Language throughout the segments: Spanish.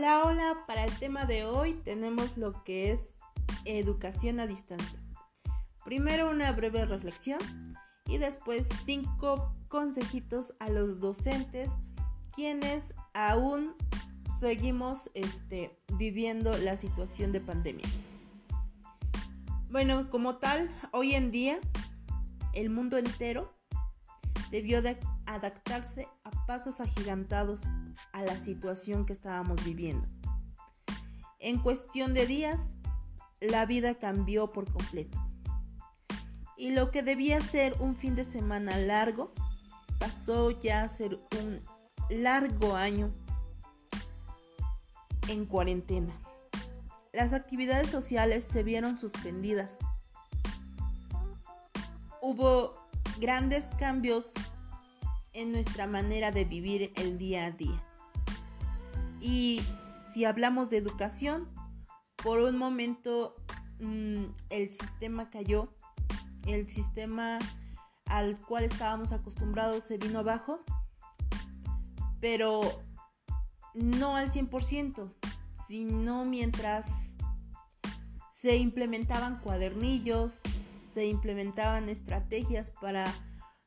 Hola, hola, para el tema de hoy tenemos lo que es educación a distancia. Primero una breve reflexión y después cinco consejitos a los docentes quienes aún seguimos este, viviendo la situación de pandemia. Bueno, como tal, hoy en día el mundo entero debió de adaptarse a pasos agigantados a la situación que estábamos viviendo. En cuestión de días, la vida cambió por completo. Y lo que debía ser un fin de semana largo, pasó ya a ser un largo año en cuarentena. Las actividades sociales se vieron suspendidas. Hubo grandes cambios en nuestra manera de vivir el día a día. Y si hablamos de educación, por un momento mm, el sistema cayó, el sistema al cual estábamos acostumbrados se vino abajo, pero no al 100%, sino mientras se implementaban cuadernillos, se implementaban estrategias para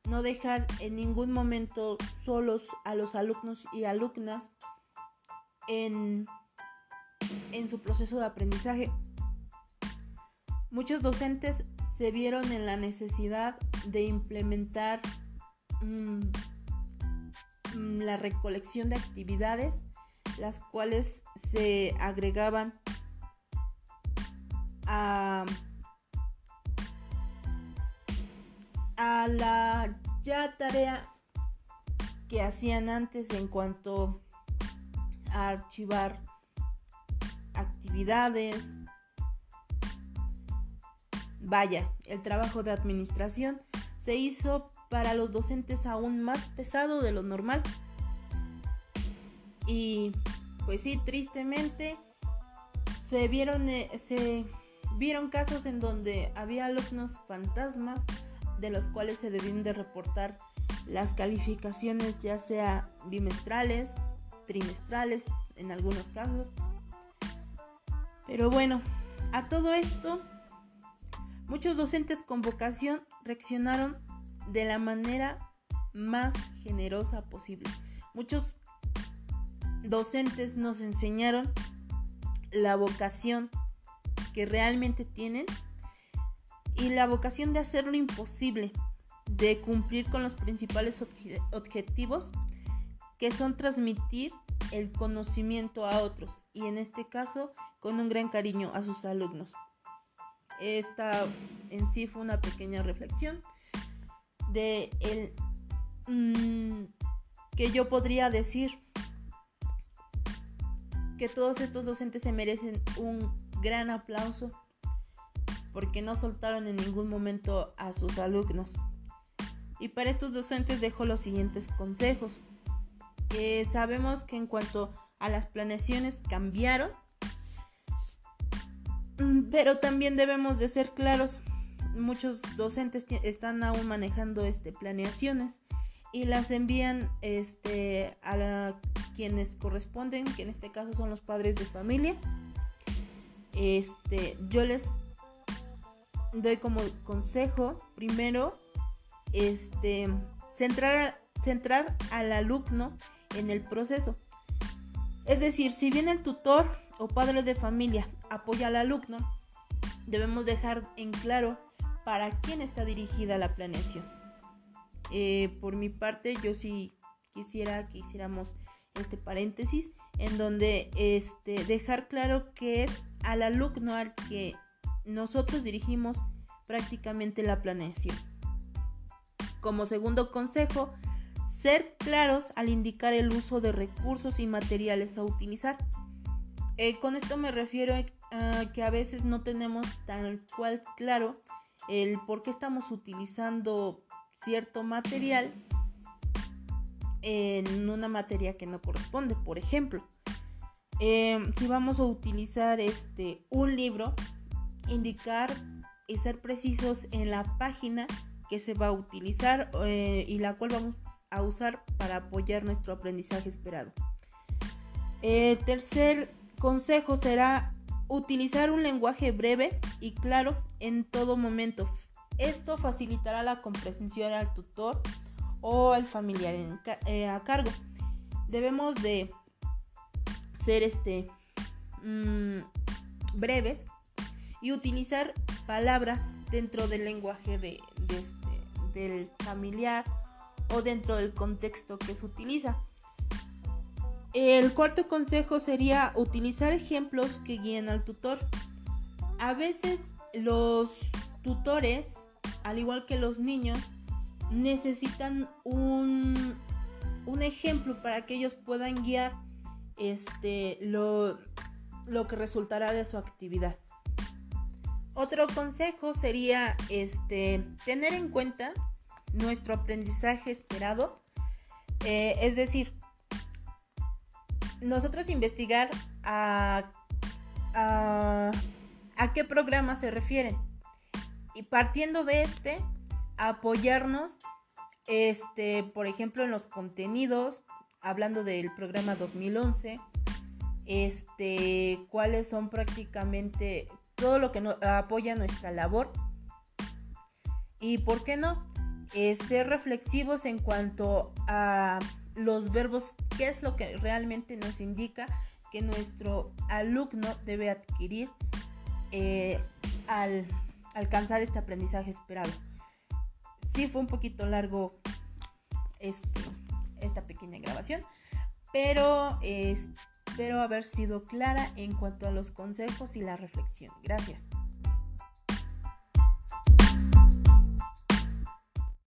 no dejar en ningún momento solos a los alumnos y alumnas en, en su proceso de aprendizaje. Muchos docentes se vieron en la necesidad de implementar mm, mm, la recolección de actividades, las cuales se agregaban a a la ya tarea que hacían antes en cuanto a archivar actividades. Vaya, el trabajo de administración se hizo para los docentes aún más pesado de lo normal. Y pues sí, tristemente se vieron, eh, se vieron casos en donde había alumnos fantasmas de los cuales se deben de reportar las calificaciones ya sea bimestrales, trimestrales en algunos casos. Pero bueno, a todo esto, muchos docentes con vocación reaccionaron de la manera más generosa posible. Muchos docentes nos enseñaron la vocación que realmente tienen y la vocación de hacer lo imposible, de cumplir con los principales objetivos que son transmitir el conocimiento a otros y en este caso con un gran cariño a sus alumnos. Esta en sí fue una pequeña reflexión de el mm, que yo podría decir que todos estos docentes se merecen un gran aplauso porque no soltaron en ningún momento a sus alumnos. Y para estos docentes dejo los siguientes consejos. sabemos que en cuanto a las planeaciones cambiaron, mm, pero también debemos de ser claros. Muchos docentes están aún manejando este, planeaciones y las envían este, a quienes corresponden, que en este caso son los padres de familia. Este, yo les doy como consejo, primero, este, centrar, centrar al alumno en el proceso. Es decir, si bien el tutor o padre de familia apoya al alumno, debemos dejar en claro para quién está dirigida la planeación. Eh, por mi parte, yo sí quisiera que hiciéramos este paréntesis en donde este, dejar claro que es al alumno al que nosotros dirigimos prácticamente la planeación. Como segundo consejo, ser claros al indicar el uso de recursos y materiales a utilizar. Eh, con esto me refiero a que a veces no tenemos tan cual claro el por qué estamos utilizando cierto material en una materia que no corresponde. Por ejemplo, eh, si vamos a utilizar este, un libro, indicar y ser precisos en la página que se va a utilizar eh, y la cual vamos a usar para apoyar nuestro aprendizaje esperado. El tercer consejo será utilizar un lenguaje breve y claro en todo momento. Esto facilitará la comprensión al tutor o al familiar eh, a cargo. Debemos de ser este mm, breves y utilizar palabras dentro del lenguaje de, este, del familiar o dentro del contexto que se utiliza. El cuarto consejo sería utilizar ejemplos que guíen al tutor. A veces los tutores, al igual que los niños, necesitan un, un ejemplo para que ellos puedan guiar este, lo, lo que resultará de su actividad. Otro consejo sería este, tener en cuenta nuestro aprendizaje esperado, eh, es decir, nosotros investigar a, a, qué programa se refieren. Y partiendo de este, apoyarnos, este, por ejemplo, en los contenidos, hablando del programa 2011, este, cuáles son prácticamente todo lo que apoya nuestra labor. Y por qué no, eh, ser reflexivos en cuanto a los verbos, qué es lo que realmente nos indica que nuestro alumno debe adquirir eh, al alcanzar este aprendizaje esperado. Sí fue un poquito largo este, esta pequeña grabación, pero espero haber sido clara en cuanto a los consejos y la reflexión. Gracias.